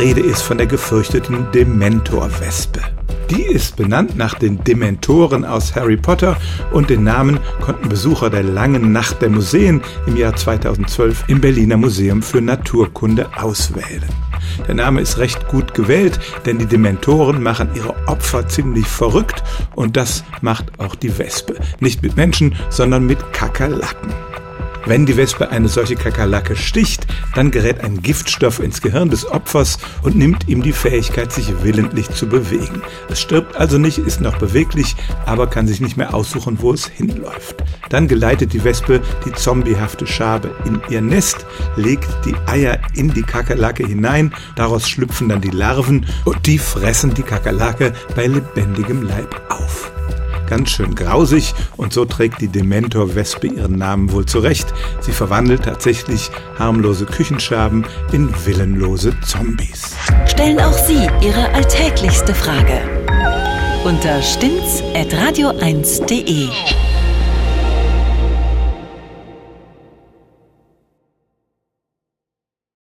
Rede ist von der gefürchteten Dementorwespe. Die ist benannt nach den Dementoren aus Harry Potter und den Namen konnten Besucher der langen Nacht der Museen im Jahr 2012 im Berliner Museum für Naturkunde auswählen. Der Name ist recht gut gewählt, denn die Dementoren machen ihre Opfer ziemlich verrückt und das macht auch die Wespe. Nicht mit Menschen, sondern mit Kakerlaken. Wenn die Wespe eine solche Kakerlake sticht, dann gerät ein Giftstoff ins Gehirn des Opfers und nimmt ihm die Fähigkeit, sich willentlich zu bewegen. Es stirbt also nicht, ist noch beweglich, aber kann sich nicht mehr aussuchen, wo es hinläuft. Dann geleitet die Wespe die zombiehafte Schabe in ihr Nest, legt die Eier in die Kakerlake hinein, daraus schlüpfen dann die Larven und die fressen die Kakerlake bei lebendigem Leib auf ganz schön grausig und so trägt die Dementor-Wespe ihren Namen wohl zurecht. Sie verwandelt tatsächlich harmlose Küchenscherben in willenlose Zombies. Stellen auch Sie Ihre alltäglichste Frage unter stimmt's at radio1.de.